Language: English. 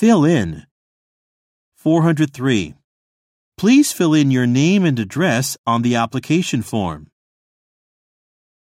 Fill in. 403. Please fill in your name and address on the application form.